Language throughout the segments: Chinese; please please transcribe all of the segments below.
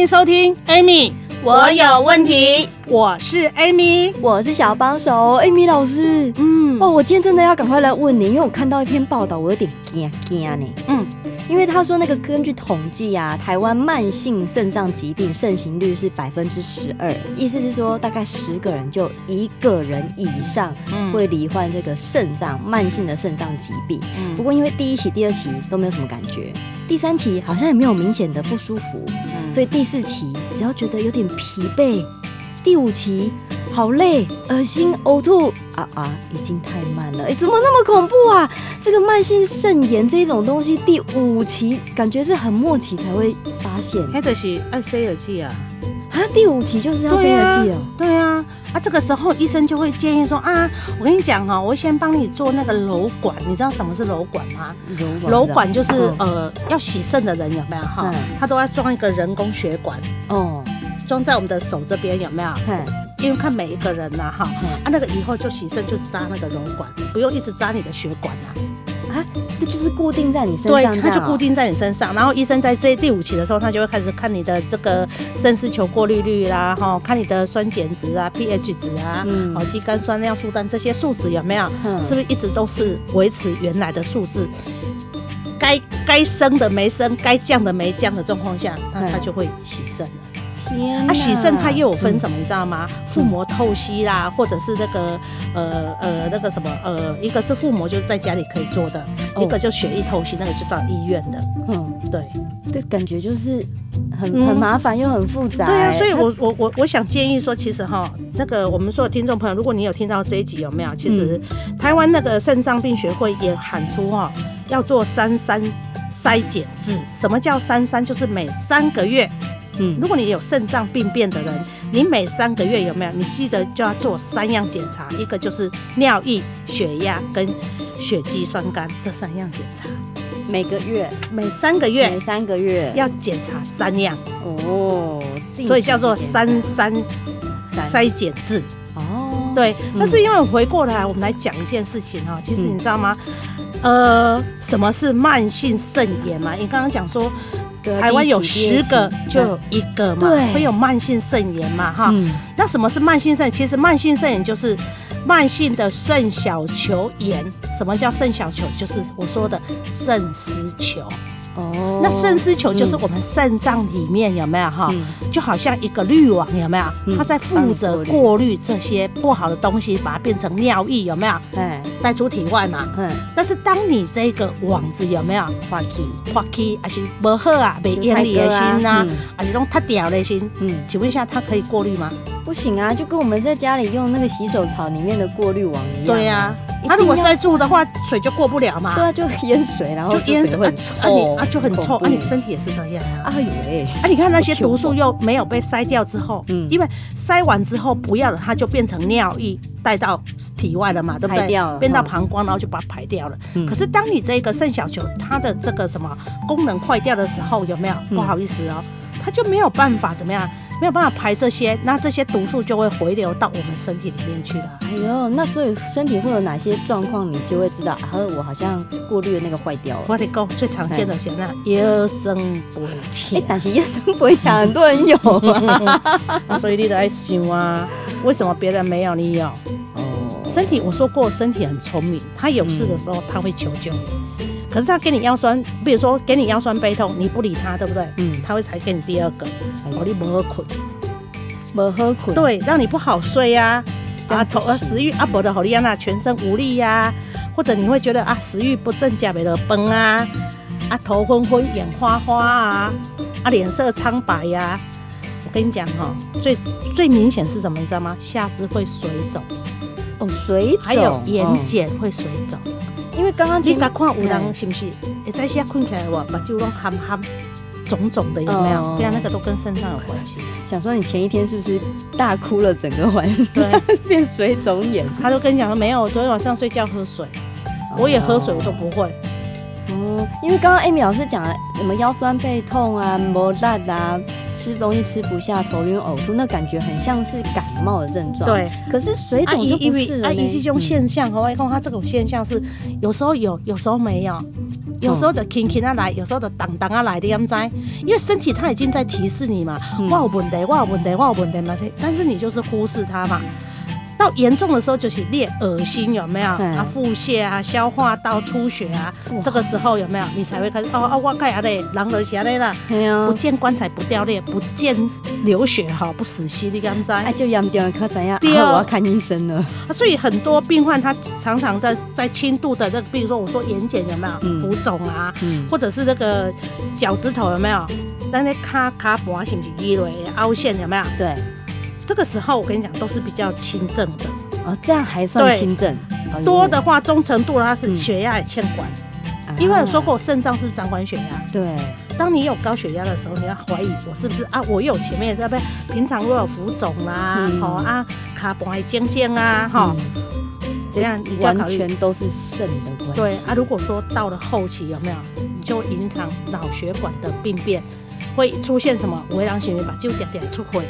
迎收听，Amy，我有问题。我是 Amy，我是小帮手，Amy 老师。嗯，哦，我今天真的要赶快来问你，因为我看到一篇报道，我有点惊惊呢。嗯，因为他说那个根据统计啊，台湾慢性肾脏疾病盛行率是百分之十二，意思是说大概十个人就一个人以上会罹患这个肾脏慢性的肾脏疾病。嗯，不过因为第一期、第二期都没有什么感觉，第三期好像也没有明显的不舒服，所以第四期只要觉得有点疲惫。第五期好累、恶心、呕吐啊啊！已经太慢了，哎，怎么那么恐怖啊？这个慢性肾炎这种东西，第五期感觉是很末期才会发现。那就是爱塞耳机啊！啊，第五期就是要塞耳机哦。对啊，啊，这个时候医生就会建议说啊，我跟你讲哈，我先帮你做那个瘘管，你知道什么是瘘管吗？瘘管，瘘管就是呃，要洗肾的人有没有哈？他都要装一个人工血管哦。装在我们的手这边有没有？嗯，因为看每一个人呐，哈，啊，那个以后就洗肾就扎那个柔管，不用一直扎你的血管啊，啊，那就是固定在你身上，对，它就固定在你身上。然后医生在这第五期的时候，他就会开始看你的这个肾丝球过滤率啦，哈，看你的酸碱值啊、pH 值啊，哦，肌酐酸尿素氮这些数值有没有？是不是一直都是维持原来的数字？该该升的没升，该降的没降的状况下，那他就会洗肾了。啊，洗肾它又有分什么，你知道吗？腹膜透析啦，或者是那个呃呃那个什么呃，一个是腹膜就是在家里可以做的，一个就血液透析，那个就到医院的。嗯，对，对，感觉就是很很麻烦又很复杂。对啊，所以我我我我想建议说，其实哈，那个我们说的听众朋友，如果你有听到这一集有没有？其实台湾那个肾脏病学会也喊出哈，要做三三筛检制。什么叫三三？就是每三个月。嗯，如果你有肾脏病变的人，你每三个月有没有？你记得就要做三样检查，一个就是尿液、血压跟血肌酸酐这三样检查。每个月，每三个月，每三个月要检查三样哦，所以叫做三三筛检制哦。对，但是因为回过来，我们来讲一件事情哈，其实你知道吗？呃，什么是慢性肾炎嘛？你刚刚讲说。台湾有十个就一个嘛，会有慢性肾炎嘛，哈。那什么是慢性肾？其实慢性肾炎就是慢性的肾小球炎。什么叫肾小球？就是我说的肾丝球。哦，那肾丝球就是我们肾脏里面有没有哈？就好像一个滤网有没有？它在负责过滤这些不好的东西，把它变成尿液有没有？哎，带出体外嘛。嗯。但是当你这个网子有没有滑稽滑稽，还是不好啊？被压力的心呐，还是种塌掉的心？嗯，请问一下，它可以过滤吗？不行啊，就跟我们在家里用那个洗手槽里面的过滤网一样。对呀。它如果塞住的话，水就过不了嘛。对啊，就淹水，然后就淹水会很臭啊，你啊就很臭啊，你身体也是这样啊。哎呦喂，啊你看那些毒素又没有被筛掉之后，嗯，因为筛完之后不要了，它就变成尿液带到体外了嘛，对不对？变到膀胱，然后就把它排掉了。可是当你这个肾小球它的这个什么功能坏掉的时候，有没有？不好意思哦，它就没有办法怎么样？没有办法排这些，那这些毒素就会回流到我们身体里面去了。哎呦，那所以身体会有哪些状况，你就会知道。啊，我好像过滤的那个坏掉了。我跟你讲，最常见的现在腰酸背痛。哎，但是腰酸背痛很多人有啊。所以你得爱想啊，为什么别人没有你有？哦，身体我说过，身体很聪明，他有事的时候他会求救你。可是他给你腰酸，比如说给你腰酸背痛，你不理他，对不对？嗯，他会才给你第二个，哦，你不好困，不好困，对，让你不好睡呀，啊，头啊食欲啊不的好厉害啊，全身无力呀，或者你会觉得啊食欲不振，加没了崩啊，啊头昏昏，眼花花啊，啊脸色苍白呀。我跟你讲哈，最最明显是什么？你知道吗？下肢会水肿，哦，水肿，还有眼睑会水肿。因为刚刚你甲看有人是不是会在下困起来哇，目睭拢含含肿肿的，有没有？对啊，那个都跟肾脏有关系。想说你前一天是不是大哭了整个晚上？对，变水肿眼。他都跟你讲说没有，我昨天晚上睡觉喝水，我也喝水，我都不会。哦，因为刚刚 Amy 老师讲了什么腰酸背痛啊、磨烂啊。吃东西吃不下，头晕呕吐，那感觉很像是感冒的症状。对，可是水肿就不是了。啊，这种现象和外公它这种现象是有时候有，有时候没有，有时候的轻轻啊来，有时候的当当啊来的，你知？因为身体它已经在提示你嘛，我有问题，我有问题，我有问题嘛，但是你就是忽视它嘛。到严重的时候就是列恶心有没有？啊，腹泻啊，消化道出血啊，这个时候有没有？你才会开始哦哦，我看下嘞，狼得下来了，不见棺材不掉泪，不见流血哈，不死心，你敢知？哎，就严重可怎样？对啊，我要看医生了。所以很多病患他常常在在轻度的那个，比如说我说眼睑有没有浮肿啊，或者是那个脚趾头有没有？那那卡卡脖是不是淤泪凹陷有没有？对。这个时候我跟你讲都是比较轻症的哦，这样还算轻症。多的话中程度的话是血压也欠管，因为我说过肾脏是不是掌管血压？对。当你有高血压的时候，你要怀疑我是不是啊？我有前面在不平常若有浮肿啦，好啊，卡脖还尖尖啊，哈，这样。完全都是肾的关系。对啊，如果说到了后期有没有，你就会影响脑血管的病变，会出现什么？微量血小板就点点出血。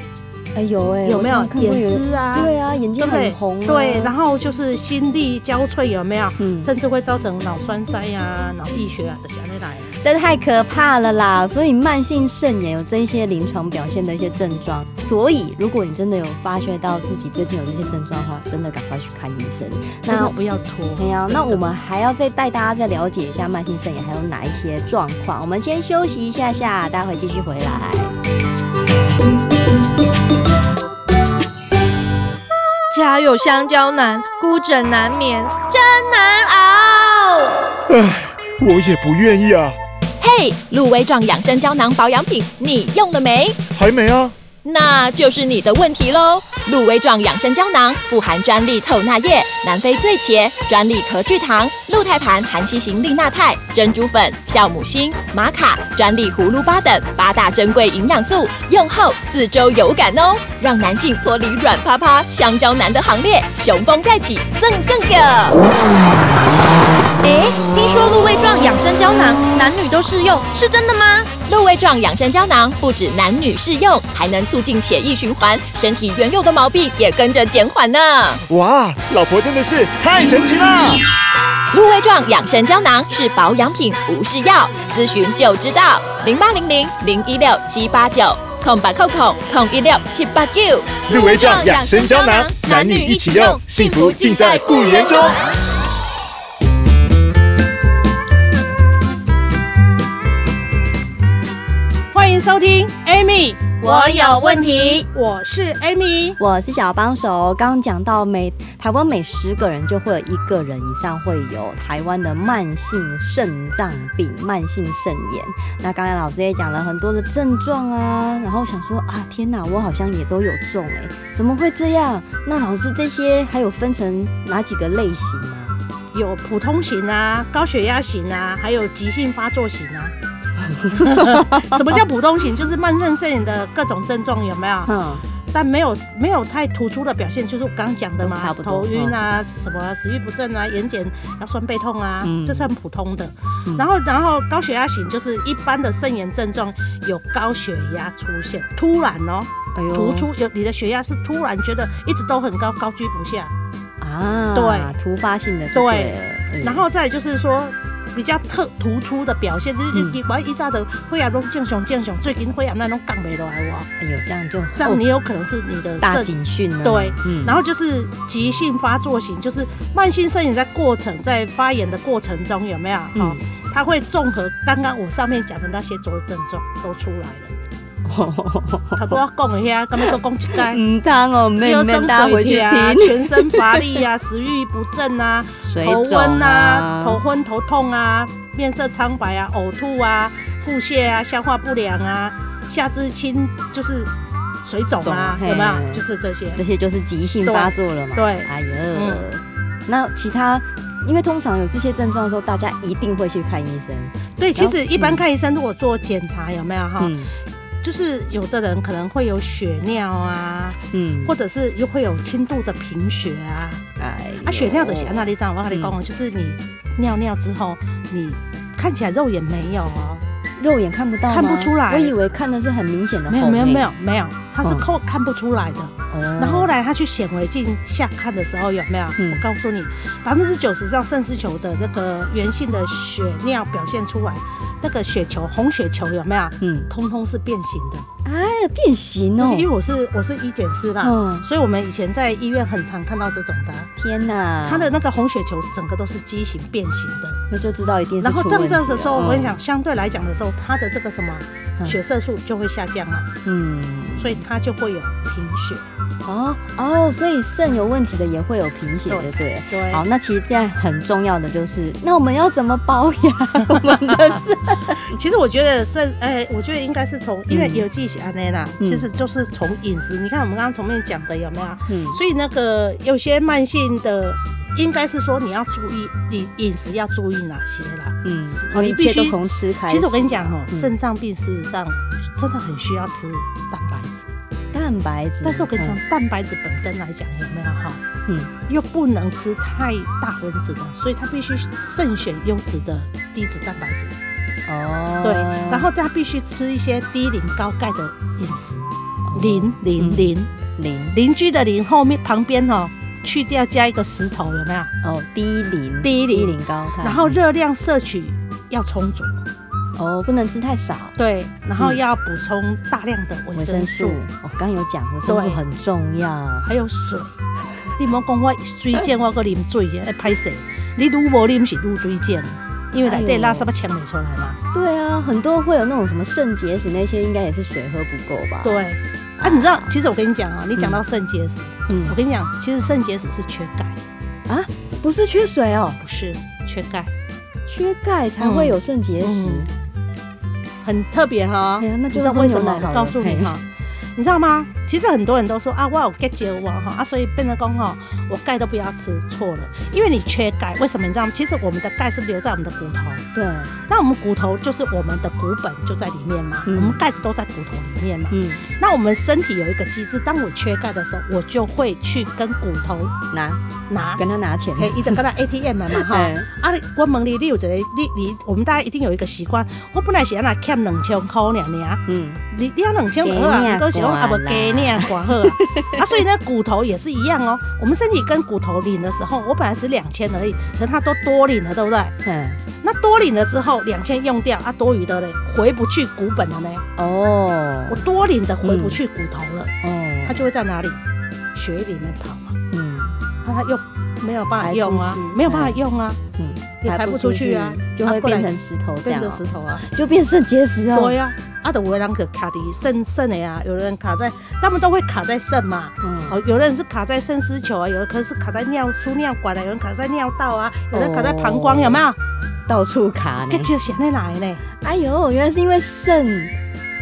哎有哎，有没有眼湿啊？对啊，眼睛很红。对，然后就是心力交瘁，有没有？嗯，甚至会造成脑栓塞呀、脑溢血啊这些来。这太可怕了啦！所以慢性肾炎有这一些临床表现的一些症状。所以如果你真的有发觉到自己最近有这些症状的话，真的赶快去看医生。那不要拖。对啊，那我们还要再带大家再了解一下慢性肾炎还有哪一些状况。我们先休息一下下，待会继续回来。家有香蕉男，孤枕难眠，真难熬。唉，我也不愿意啊。嘿，鹿威壮养生胶囊保养品，你用了没？还没啊。那就是你的问题喽。鹿威壮养生胶囊富含专利透钠液、南非醉茄、专利壳聚糖、鹿胎盘含硒型利钠肽、珍珠粉、酵母锌、玛卡、专利葫芦巴等八大珍贵营养素，用后四周有感哦，让男性脱离软趴趴香蕉男的行列，雄风再起，蹭蹭个。哎，听说鹿威壮养生胶囊男女都适用，是真的吗？鹿胃状养生胶囊不止男女适用，还能促进血液循环，身体原有的毛病也跟着减缓呢。哇，老婆真的是太神奇了！鹿胃状养生胶囊是保养品，不是药，咨询就知道。零八零零零一六七八九空八空空空一六七八九。鹿胃状养生胶囊，男女一起用，幸福尽在不言中。迎收听 Amy，我有问题。我是 Amy，我是小帮手。刚刚讲到每台湾每十个人就会有一个人以上会有台湾的慢性肾脏病、慢性肾炎。那刚才老师也讲了很多的症状啊，然后想说啊，天哪，我好像也都有中哎，怎么会这样？那老师这些还有分成哪几个类型啊？有普通型啊，高血压型啊，还有急性发作型啊。什么叫普通型？就是慢性肾炎的各种症状有没有？嗯，但没有没有太突出的表现，就是我刚刚讲的嘛，头晕啊，什么食欲不振啊，眼睑腰酸背痛啊，嗯、这是很普通的。嗯、然后然后高血压型就是一般的肾炎症状，有高血压出现，突然哦，哎、突出有你的血压是突然觉得一直都很高，高居不下啊，对，突发性的对，嗯、然后再就是说。比较特突出的表现就是你，我一一下子血压都正常正常，最近血压那种降没落来哇，哎呦，这样就这样，你有可能是你的大警讯了。对，嗯，然后就是急性发作型，就是慢性肾炎在过程在发炎的过程中有没有？哈、嗯，它会综合刚刚我上面讲的那些所有症状都出来了。他都要讲一下，刚刚都讲一概。嗯，汤哦，没有没大回去啊，全身乏力啊，食欲不振啊，头昏啊，头昏头痛啊，面色苍白啊，呕吐啊，腹泻啊，消化不良啊，下肢轻就是水肿啊，有没有？就是这些，这些就是急性发作了嘛。对，哎呦，那其他，因为通常有这些症状的时候，大家一定会去看医生。对，其实一般看医生，如果做检查有没有哈？就是有的人可能会有血尿啊，嗯，或者是又会有轻度的贫血啊，哎，啊，血尿的血那里这样，我跟你讲，就是你尿尿之后，你看起来肉眼没有哦，肉眼看不到，看不出来，我以为看的是很明显的，没有没有没有没有，它是看看不出来的。然后后来他去显微镜下看的时候有没有？我告诉你，百分之九十上肾丝球的那个原性的血尿表现出来。那个血球，红血球有没有？嗯，通通是变形的。哎，变形哦！因为我是我是医检师啦，嗯，所以我们以前在医院很常看到这种的。天哪！他的那个红血球整个都是畸形变形的，那就知道一定是。然后这样的时候，我跟你讲，相对来讲的时候，他的这个什么血色素就会下降嘛，嗯，所以它就会有贫血。哦哦，所以肾有问题的也会有贫血的，对对。好，那其实这样很重要的就是，那我们要怎么保养 我们的肾？其实我觉得肾，哎，我觉得应该是从，因为有记起安内啦，其实就是从饮食。你看我们刚刚前面讲的有没有？嗯。所以那个有些慢性的，应该是说你要注意饮饮食要注意哪些啦？嗯，好，你必须从吃开始。其实我跟你讲哦，肾脏病事实上真的很需要吃。蛋白质，但是我跟你讲，蛋白质本身来讲有没有哈？嗯，又不能吃太大分子的，所以它必须慎选优质的低脂蛋白质。哦，对，然后它必须吃一些低磷高钙的饮食。磷磷磷磷，邻居的邻后面旁边哦，去掉加一个石头有没有？哦，低磷低磷高钙，然后热量摄取要充足。哦，不能吃太少。对，然后要补充大量的维生素。我刚有讲，维生素很重要。还有水，你莫讲我水健，我个啉水 哎，歹势。你如无啉是愈水健，因为内底垃圾不清理出来嘛。对啊，很多会有那种什么肾结石那些，应该也是水喝不够吧？对。啊，你知道，其实我跟你讲啊，你讲到肾结石，嗯，我跟你讲，其实肾结石是缺钙啊，不是缺水哦，不是缺钙，缺钙才会有肾结石。很特别哈，你知道为什么？告诉你哈，你知道吗？其实很多人都说啊，我有钙结我哈啊，所以变成讲哈，我钙都不要吃，错了，因为你缺钙。为什么你知道吗？其实我们的钙是留在我们的骨头，对，那我们骨头就是我们的骨本就在里面嘛，我们钙质都在骨头里面嘛，嗯，那我们身体有一个机制，当我缺钙的时候，我就会去跟骨头拿。拿，跟他拿钱，可以一直跟他 ATM 嘛 哈，啊，我问你，你有这个，你你我们大家一定有一个习惯，我本来是要拿欠两千块呢呢，嗯，你你要两千二啊，都是讲啊不给你。挂号啊，啊，所以呢，骨头也是一样哦。我们身体跟骨头领的时候，我本来是两千而已，可它都多领了，对不对？嗯。那多领了之后，两千用掉啊，多余的嘞，回不去骨本了呢。哦。我多领的回不去骨头了。哦。它就会在哪里？血液里面跑嘛。嗯。那它又没有办法用啊，没有办法用啊。嗯。也排不出去啊，就会变成石头，变成石头啊，就变肾结石啊。对呀。啊，都有的人可卡在肾肾的呀，有的人卡在，他们都会卡在肾嘛。嗯。哦，有的人是卡在肾丝球啊，有的可能是卡在尿输尿管啊，有人卡在尿道啊，有人卡在膀胱，有没有？到处卡呢。这是哪来呢？哎呦，原来是因为肾，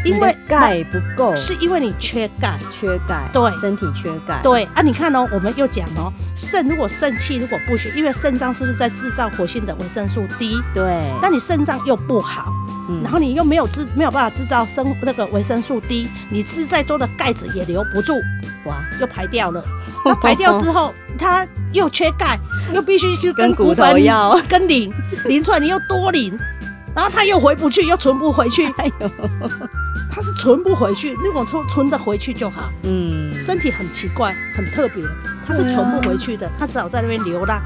因为钙不够，是因为你缺钙，缺钙，对，身体缺钙。对啊，你看哦，我们又讲哦，肾如果肾气如果不足，因为肾脏是不是在制造活性的维生素 D？对。但你肾脏又不好。然后你又没有制没有办法制造生那个维生素 D，你吃再多的钙质也留不住，哇，又排掉了。那排掉之后，它又缺钙，又必须去跟骨本跟磷磷出来，你又多磷，然后他又回不去，又存不回去。哎呦，他是存不回去，如果存存得回去就好。嗯，身体很奇怪，很特别，他是存不回去的，他只好在那边流浪。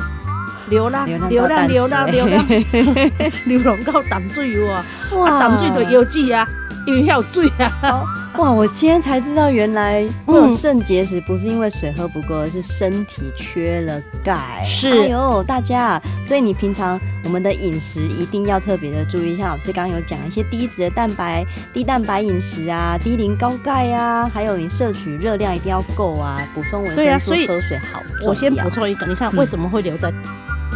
流浪，流浪，流浪，流浪，流浪到淡水哇！啊，淡水就有水啊，因为有水啊。哇，我今天才知道，原来会有肾结石不是因为水喝不够，而是身体缺了钙。是，哎呦，大家，所以你平常我们的饮食一定要特别的注意。像老师刚刚有讲一些低脂的蛋白、低蛋白饮食啊，低磷高钙啊，还有你摄取热量一定要够啊，补充维生素。对啊，所以喝水好。我先补充一个，你看为什么会留在？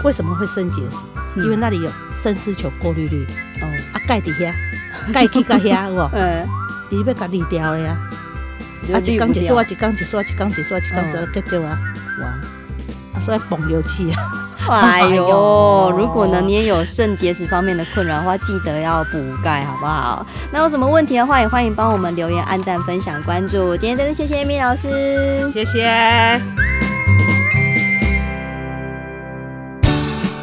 为什么会肾结石？因为那里有肾丝球过滤率。哦，啊钙底下，钙去到遐，有无？嗯，你要甲滤掉的呀。啊，一缸一束啊，一缸一束啊，一缸一束啊，一缸一束结束啊。哇！啊，所以崩油气。哎呦，如果呢你也有肾结石方面的困扰的话，记得要补钙，好不好？那有什么问题的话，也欢迎帮我们留言、按赞、分享、关注。今天真的谢谢 Amy 老师，谢谢。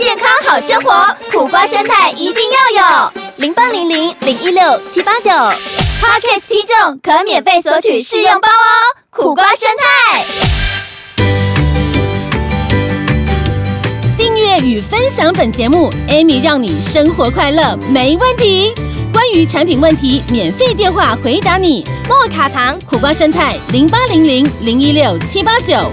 健康好生活，苦瓜生态一定要有。零八零零零一六七八九，Podcast 听众可免费索取试用包哦。苦瓜生态，订阅与分享本节目，Amy 让你生活快乐没问题。关于产品问题，免费电话回答你。莫卡糖苦瓜生态零八零零零一六七八九，